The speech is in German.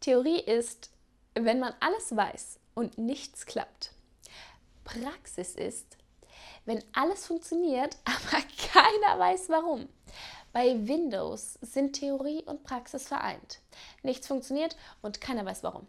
Theorie ist, wenn man alles weiß und nichts klappt. Praxis ist, wenn alles funktioniert, aber keiner weiß warum. Bei Windows sind Theorie und Praxis vereint. Nichts funktioniert und keiner weiß warum.